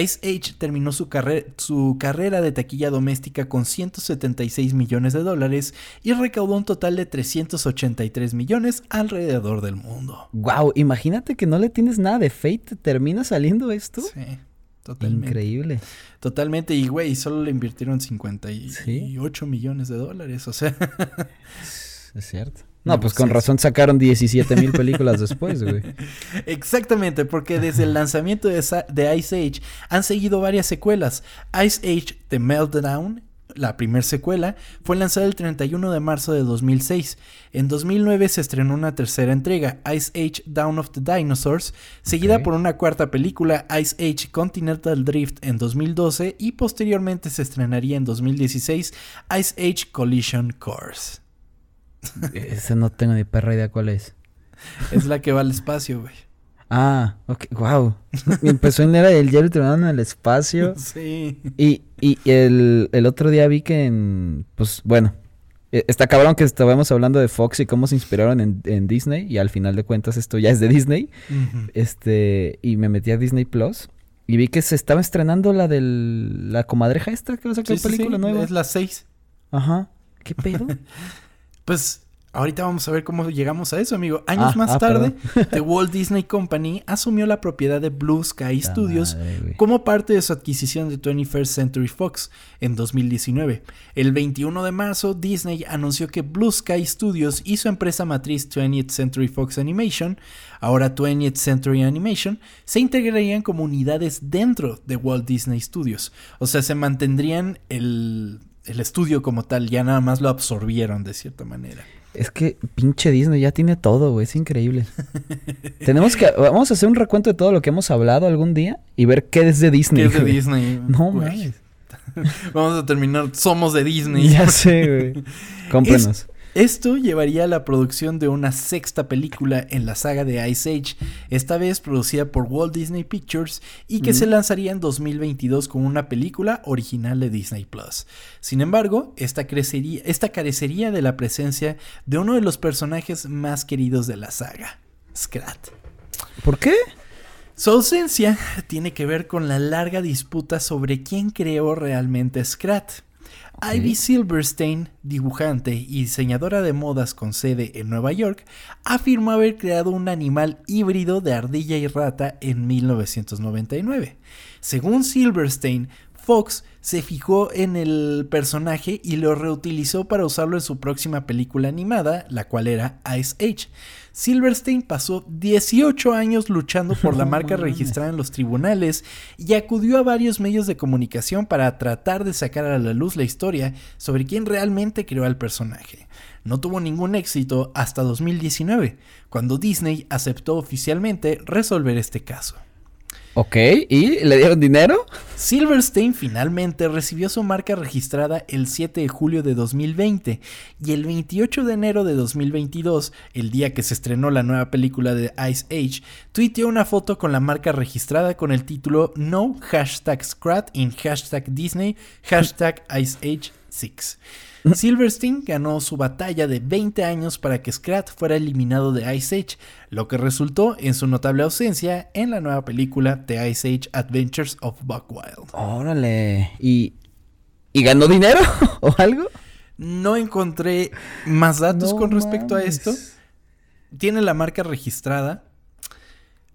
Ice Age terminó su, carre- su carrera de taquilla doméstica con 176 millones de dólares y recaudó un total de 383 millones alrededor del mundo. Wow, imagínate que no le tienes nada de Fate, termina saliendo esto. Sí, totalmente. Increíble. Totalmente, y güey, solo le invirtieron 58 millones de dólares, o sea... Es cierto. No, pues con razón sacaron 17 mil películas después, güey. Exactamente, porque desde el lanzamiento de, Ice Age han seguido varias secuelas. Ice Age The Meltdown, la primera secuela, fue lanzada el 31 de marzo de 2006. En 2009 se estrenó una tercera entrega, Ice Age Down of the Dinosaurs, seguida por una cuarta película, Ice Age Continental Drift en 2012 y posteriormente se estrenaría en 2016 Ice Age Collision Course. Ese no tengo ni perra idea cuál es. Es la que va al espacio, güey. Ah, ok, wow. Empezó en Era del Hielo y terminaron en el espacio. Sí. Y, y el, el otro día vi que en. Pues bueno. eh, Está cabrón que estábamos hablando de Fox y cómo se inspiraron en, en Disney. Y al final de cuentas, esto ya es de Disney. Este. Y me metí a Disney Plus. Y vi que se estaba estrenando la del. La comadreja esta que va a sacar Sí, película sí, nueva. Es las seis. Ajá. ¿Qué pedo? Pues ahorita vamos a ver cómo llegamos a eso, amigo. Años Ah, más ah, tarde, The Walt Disney Company asumió la propiedad de Blue Sky Studios madre, como parte de su adquisición de 21st Century Fox en 2019. El 21 de marzo, Disney anunció que Blue Sky Studios y su empresa matriz 20th Century Fox Animation, ahora 20th Century Animation, se integrarían como unidades dentro de Walt Disney Studios. O sea, se mantendrían el, el estudio como tal, ya nada más lo absorbieron de cierta manera. Es que pinche Disney ya tiene todo, güey. Es increíble. Tenemos que. Vamos a hacer un recuento de todo lo que hemos hablado algún día y ver qué es de Disney. ¿Qué es de güey. Disney? No güey? mames. Vamos a terminar, somos de Disney. Ya sé, güey. Cómprenos. Esto llevaría a la producción de una sexta película en la saga de Ice Age, esta vez producida por Walt Disney Pictures y que se lanzaría en 2022 como una película original de Disney Plus. Sin embargo, esta, crecería, esta carecería de la presencia de uno de los personajes más queridos de la saga, Scrat. ¿Por qué? Su ausencia tiene que ver con la larga disputa sobre quién creó realmente Scrat. Ivy Silverstein, dibujante y diseñadora de modas con sede en Nueva York, afirmó haber creado un animal híbrido de ardilla y rata en 1999. Según Silverstein, Fox se fijó en el personaje y lo reutilizó para usarlo en su próxima película animada, la cual era Ice Age. Silverstein pasó 18 años luchando por la marca registrada en los tribunales y acudió a varios medios de comunicación para tratar de sacar a la luz la historia sobre quién realmente creó al personaje. No tuvo ningún éxito hasta 2019, cuando Disney aceptó oficialmente resolver este caso. Ok, ¿y le dieron dinero? Silverstein finalmente recibió su marca registrada el 7 de julio de 2020 y el 28 de enero de 2022, el día que se estrenó la nueva película de Ice Age, tuiteó una foto con la marca registrada con el título No hashtag Scrat in hashtag Disney hashtag Ice Age 6. Silverstein ganó su batalla de 20 años para que Scrat fuera eliminado de Ice Age, lo que resultó en su notable ausencia en la nueva película The Ice Age Adventures of Buckwild. Órale. ¿Y, ¿y ganó dinero o algo? No encontré más datos No con respecto a esto. Tiene la marca registrada.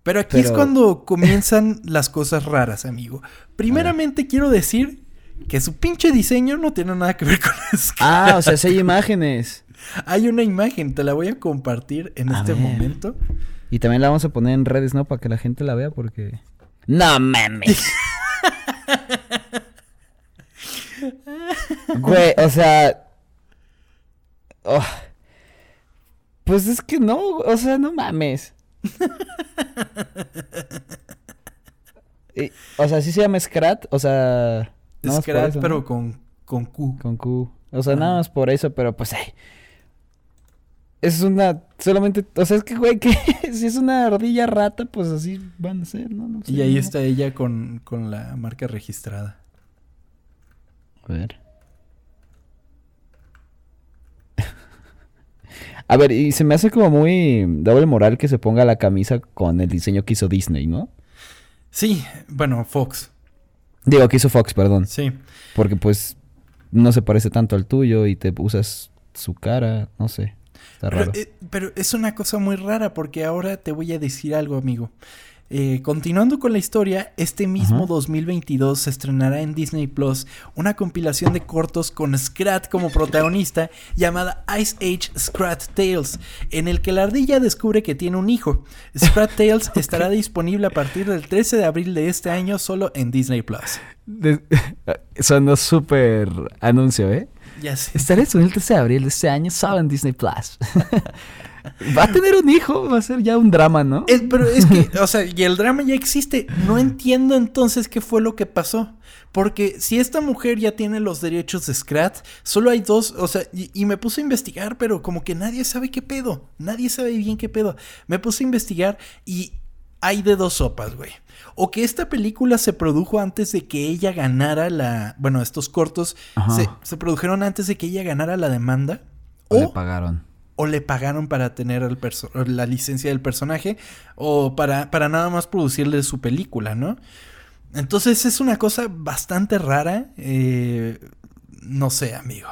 Pero aquí es cuando comienzan las cosas raras, amigo. Primeramente quiero decir que su pinche diseño no tiene nada que ver con Scrat. Ah, o sea, sí hay imágenes. Hay una imagen, te la voy a compartir en A este ver. momento. Y también la vamos a poner en redes, ¿no? Para que la gente la vea porque... No mames. Güey, o sea... oh. Pues es que no, o sea, no mames. Y, o sea, sí se llama Scrat, o sea... nada más por Scrat, eso, ¿no? pero con, con Q. Con Q. O sea, nada más por eso, pero pues, ay. Es una. Solamente. O sea, es que, güey, que si es una ardilla rata, pues así van a ser, ¿no? No sé, Y ahí ¿no? está ella con, con la marca registrada. A ver. A ver, y se me hace como muy doble moral que se ponga la camisa con el diseño que hizo Disney, ¿no? Sí, bueno, Fox. Digo, que hizo Fox, perdón. Sí. Porque pues no se parece tanto al tuyo y te usas su cara, no sé. Está Pero, raro. eh, pero es una cosa muy rara porque ahora te voy a decir algo, amigo. Eh, continuando con la historia, este mismo Ajá. 2022 se estrenará en Disney Plus una compilación de cortos con Scrat como protagonista llamada Ice Age Scrat Tales, en el que la ardilla descubre que tiene un hijo. Scrat Tales estará disponible a partir del 13 de abril de este año solo en Disney Plus. De- Sonó súper anuncio, ¿eh? Ya sé. Estaré disponible el 13 de abril de este año solo en Disney Plus. va a tener un hijo, va a ser ya un drama, ¿no? Es- pero es que, o sea, y el drama ya existe. No entiendo entonces qué fue lo que pasó. Porque si esta mujer ya tiene los derechos de Scrat, solo hay dos, o sea, y, y me puse a investigar, pero como que nadie sabe qué pedo. Nadie sabe bien qué pedo. Me puse a investigar y hay de dos sopas, güey. O que esta película se produjo antes de que ella ganara la... Bueno, estos cortos se, se, produjeron antes de que ella ganara la demanda. O, le pagaron. O le pagaron para tener la licencia del personaje. O para, para nada más producirle su película, ¿no? Entonces es una cosa bastante rara. Eh, no sé, amigo.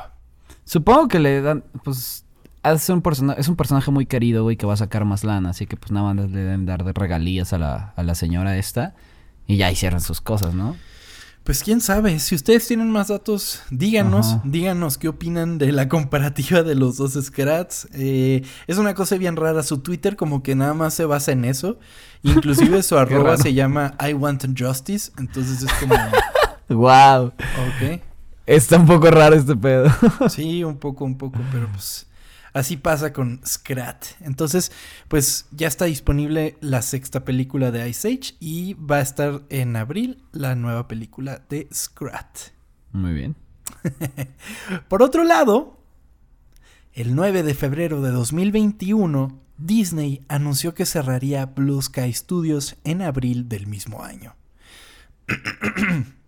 Supongo que le dan, pues, es un, es un personaje muy querido, güey, que va a sacar más lana. Así que, pues, nada más le deben dar de regalías a la, a la señora esta. Y ya hicieron sus cosas, ¿no? Pues quién sabe, si ustedes tienen más datos, díganos, díganos qué opinan de la comparativa de los dos Scrats. Eh, es una cosa bien rara, su Twitter como que nada más se basa en eso. Inclusive su arroba se llama I Want Justice, entonces es como... wow. Ok. Está un poco raro este pedo. sí, un poco, un poco, pero pues así pasa con Scrat. Entonces, pues ya está disponible la sexta película de Ice Age y va a estar en abril la nueva película de Scrat. Muy bien. Por otro lado, el 9 de febrero de 2021, Disney anunció que cerraría Blue Sky Studios en abril del mismo año.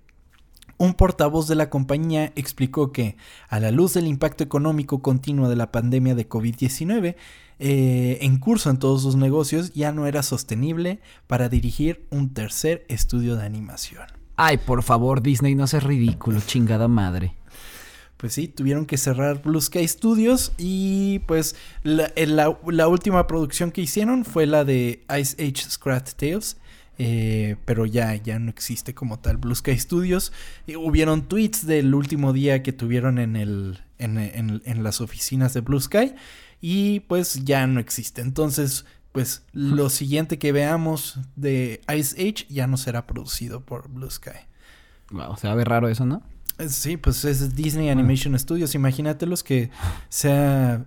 Un portavoz de la compañía explicó que, a la luz del impacto económico continuo de la pandemia de COVID-19, eh, en curso en todos sus negocios, ya no era sostenible para dirigir un tercer estudio de animación. Ay, por favor, Disney, no seas ridículo, chingada madre. Pues sí, tuvieron que cerrar Blue Sky Studios y pues la, la última producción que hicieron fue la de Ice Age Scratch Tales eh, pero ya, ya no existe como tal Blue Sky Studios. hubieron tweets del último día que tuvieron en, el, en, las oficinas de Blue Sky y pues ya no existe. Entonces, pues lo siguiente que veamos de Ice Age ya no será producido por Blue Sky. Wow, se va a ver raro eso, ¿no? Sí, pues es Disney Animation Studios. Imagínate los que sea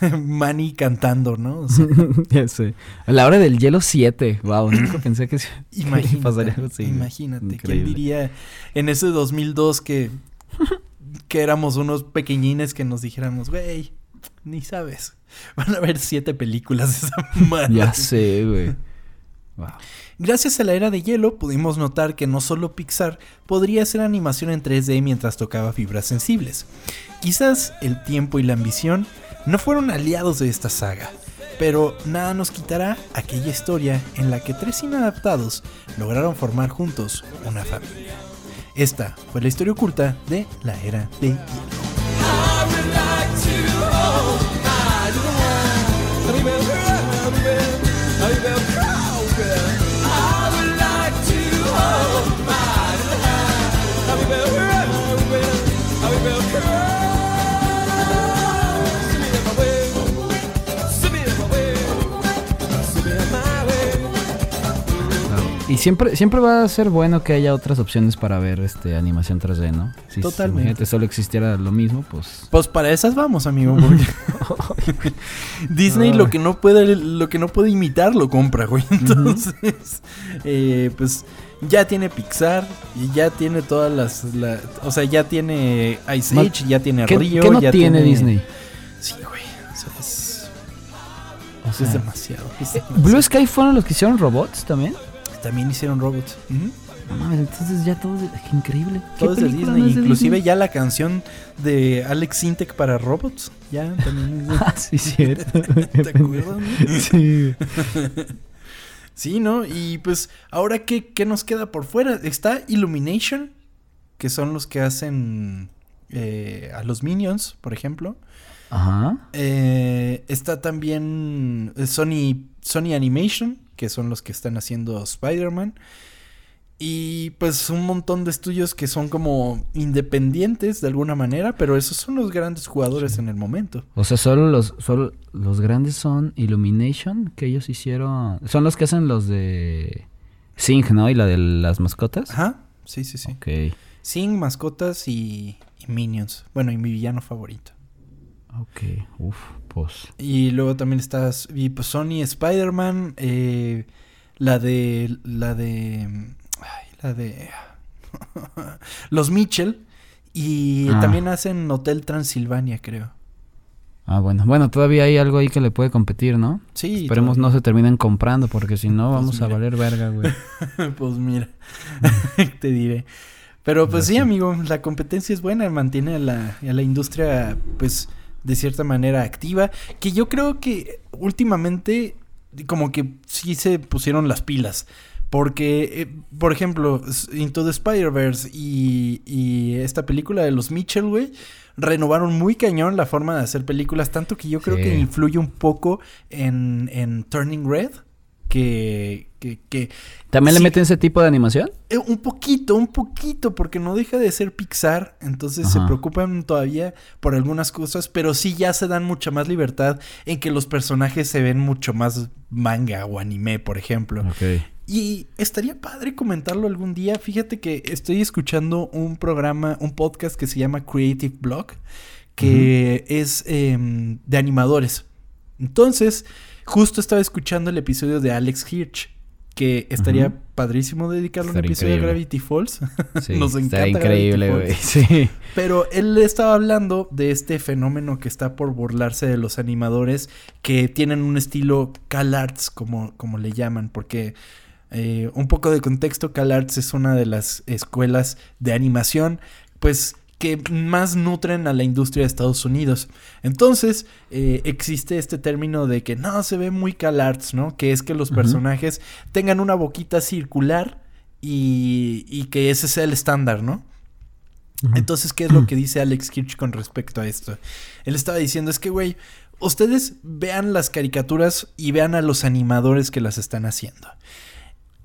Manny cantando, ¿no? ya sé. A la hora del hielo 7. Wow, nunca pensé que, imagínate, pasaría algo así. Imagínate. ¿Quién diría en ese 2002 que, que éramos unos pequeñines que nos dijéramos, güey, ni sabes. Van a haber siete películas de esa madre. Ya sé, güey. Gracias a la era de hielo pudimos notar que no solo Pixar podría hacer animación en 3D mientras tocaba fibras sensibles. Quizás el tiempo y la ambición no fueron aliados de esta saga, pero nada nos quitará aquella historia en la que tres inadaptados lograron formar juntos una familia. Esta fue la historia oculta de la era de hielo. Y siempre, siempre va a ser bueno que haya otras opciones para ver este animación 3D, ¿no? Si Totalmente. solo existiera lo mismo, pues. Pues para esas vamos, amigo. Disney lo que no puede, lo que no puede imitar lo compra, güey. Entonces, eh, pues ya tiene Pixar y ya tiene todas las, o sea, ya tiene Ice Age, ya tiene Río, ¿qué no tiene, Disney? Sí, güey. es, es demasiado. Eh, Blue Sky fueron los que hicieron robots también. También hicieron robots. entonces ya todo es increíble. Todo es de Disney. Inclusive ya la canción de Alex Sintek para robots. Ya también es Ah, sí, cierto. ¿Te acuerdas? sí. sí, ¿no? Y pues, ahora qué, qué nos queda por fuera? Está Illumination, que son los que hacen eh, a los Minions, por ejemplo. Ajá. Eh, está también Sony, Sony Animation, que son los que están haciendo Spider-Man. Y pues un montón de estudios que son como independientes de alguna manera, pero esos son los grandes jugadores en el momento. O sea, solo los, solo los grandes son Illumination, que ellos hicieron. Son los que hacen los de Sing, ¿no? Y la de las mascotas. Ajá, sí, sí, sí. Ok. Sing, mascotas y, y Minions. Bueno, y mi villano favorito. Ok, uff, pues. Y luego también está y pues Sony Spider-Man, eh, la de. La de. Ay, la de. Los Mitchell. Y ah. también hacen Hotel Transilvania, creo. Ah, bueno. Bueno, todavía hay algo ahí que le puede competir, ¿no? Sí. Esperemos no se terminen comprando porque si no Pues vamos a valer verga, güey. pues mira, te diré. Pero pues sí, amigo, la competencia es buena, mantiene a la, a la industria, pues, de cierta manera activa. Que yo creo que últimamente, como que sí se pusieron las pilas. Porque, eh, por ejemplo, Into the Spider-Verse y, y esta película de los Mitchell, güey, renovaron muy cañón la forma de hacer películas. Tanto que yo creo Sí. que influye un poco en, en Turning Red. Que, que, que ¿También le meten ese tipo de animación? eh, un poquito, un poquito, porque no deja de ser Pixar, entonces se preocupan todavía por algunas cosas, pero sí ya se dan mucha más libertad en que los personajes se ven mucho más manga o anime, por ejemplo. Y estaría padre comentarlo algún día. Fíjate que estoy escuchando un programa, un podcast que se llama Creative Blog, que es em, de animadores. Entonces, justo estaba escuchando el episodio de Alex Hirsch, que estaría padrísimo dedicarle un episodio increíble. a Gravity Falls. Sí, Nos está encanta increíble, güey. Sí. Pero él estaba hablando de este fenómeno que está por burlarse de los animadores que tienen un estilo CalArts, como, como le llaman, porque eh, un poco de contexto, CalArts es una de las escuelas de animación, pues que más nutren a la industria de Estados Unidos. Entonces, eh, existe este término de que no, se ve muy CalArts, ¿no? Que es que los personajes tengan una boquita circular y, y que ese sea el estándar, ¿no? Entonces, ¿qué es lo que dice Alex Hirsch con respecto a esto? Él estaba diciendo, es que, güey, ustedes vean las caricaturas y vean a los animadores que las están haciendo.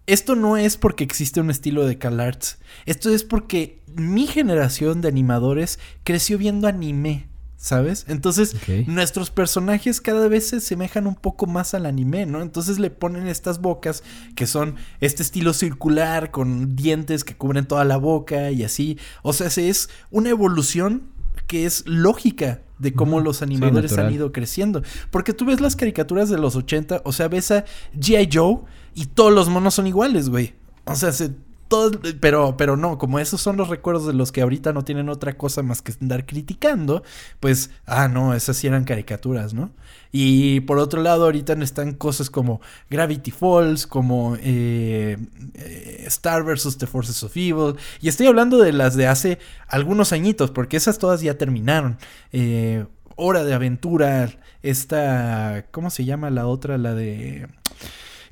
Esto no es porque existe un estilo de CalArts. Esto es porque mi generación de animadores creció viendo anime, ¿sabes? Entonces, nuestros personajes cada vez se asemejan un poco más al anime, ¿no? Entonces le ponen estas bocas que son este estilo circular con dientes que cubren toda la boca y así. O sea, se- es una evolución que es lógica de cómo los Sí, animadores han ido creciendo. Porque tú ves las caricaturas de los 80, o sea, ves a G.I. Joe y todos los monos son iguales, güey. O sea, se, todos, pero, pero no, como esos son los recuerdos de los que ahorita no tienen otra cosa más que andar criticando, pues, ah, no, esas sí eran caricaturas, ¿no? Y por otro lado, ahorita están cosas como Gravity Falls, como eh, eh, Star vs. The Forces of Evil. Y estoy hablando de las de hace algunos añitos, porque esas todas ya terminaron. Eh, Hora de Aventura, esta, ¿cómo se llama la otra? La de...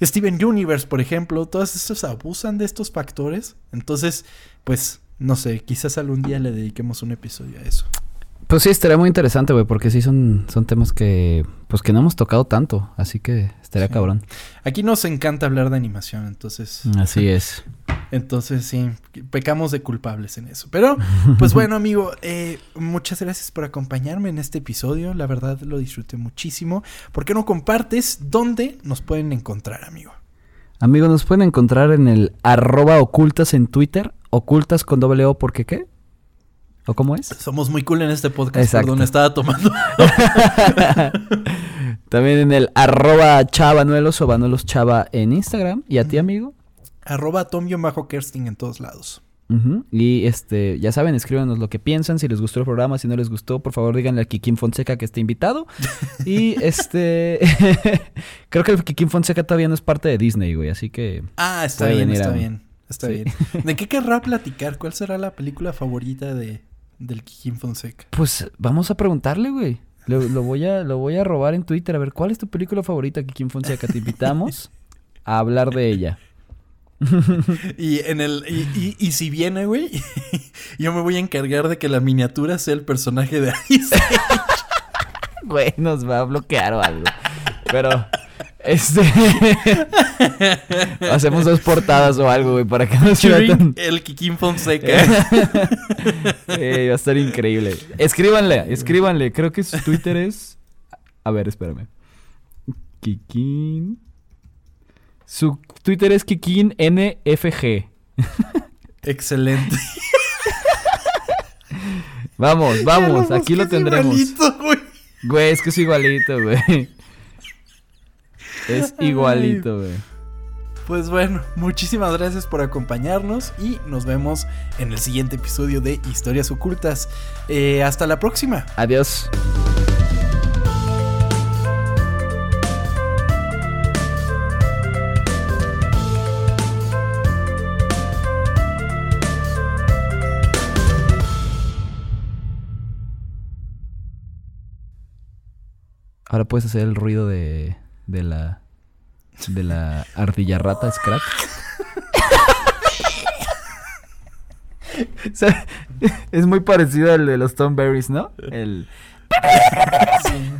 Steven Universe, por ejemplo, todas estas abusan de estos factores. Entonces, pues, no sé, quizás algún día le dediquemos un episodio a eso. Pues sí, estaría muy interesante, güey, porque sí son, son temas que, pues que no hemos tocado tanto, así que estaría Sí. cabrón. Aquí nos encanta hablar de animación, entonces, Así es. entonces sí, pecamos de culpables en eso. Pero, pues bueno, amigo, eh, muchas gracias por acompañarme en este episodio. La verdad lo disfruté muchísimo. ¿Por qué no compartes dónde nos pueden encontrar, amigo? Amigos, nos pueden encontrar en el arroba ocultas en Twitter, ocultas con doble O, ¿por qué qué? ¿O cómo es? Somos muy cool en este podcast, Exacto. perdón, estaba tomando. También en el arroba chavanuelos o vanuelos chava en Instagram. ¿Y a ti, amigo? Arroba Tom-Kersting en todos lados. Y este, ya saben, escríbanos lo que piensan, si les gustó el programa, si no les gustó, por favor díganle a Kikín Fonseca que esté invitado. y este, creo que el Kikín Fonseca todavía no es parte de Disney, güey, así que... Ah, está bien, está a- bien. Está Sí. bien. ¿De qué querrá platicar? ¿Cuál será la película favorita de, del Kikín Fonseca? Pues vamos a preguntarle, güey. Lo, lo voy a, lo voy a robar en Twitter. A ver, ¿cuál es tu película favorita, Kikín Fonseca? Te invitamos a hablar de ella. Y en el y, y- y si viene, güey, yo me voy a encargar de que la miniatura sea el personaje de Ice. Güey, nos va a bloquear o algo. Pero, este... Hacemos dos portadas o algo, güey, para que no se vea Featuring tan... el Kikín Fonseca. Eh, va a estar increíble. Escríbanle, escríbanle. Creo que su Twitter es... A ver, espérame. Kikín... Su Twitter es Kikín NFG. Excelente. Vamos, vamos, aquí lo tendremos. igualito, güey. Güey, es que es igualito, güey. Es igualito, güey. Pues bueno, muchísimas gracias por acompañarnos y nos vemos en el siguiente episodio de Historias Ocultas. Eh, hasta la próxima. Adiós. Ahora puedes hacer el ruido de de la de la ardilla rata Scratch. O sea, es muy parecido al de los Tom Berries, ¿no? El Sí.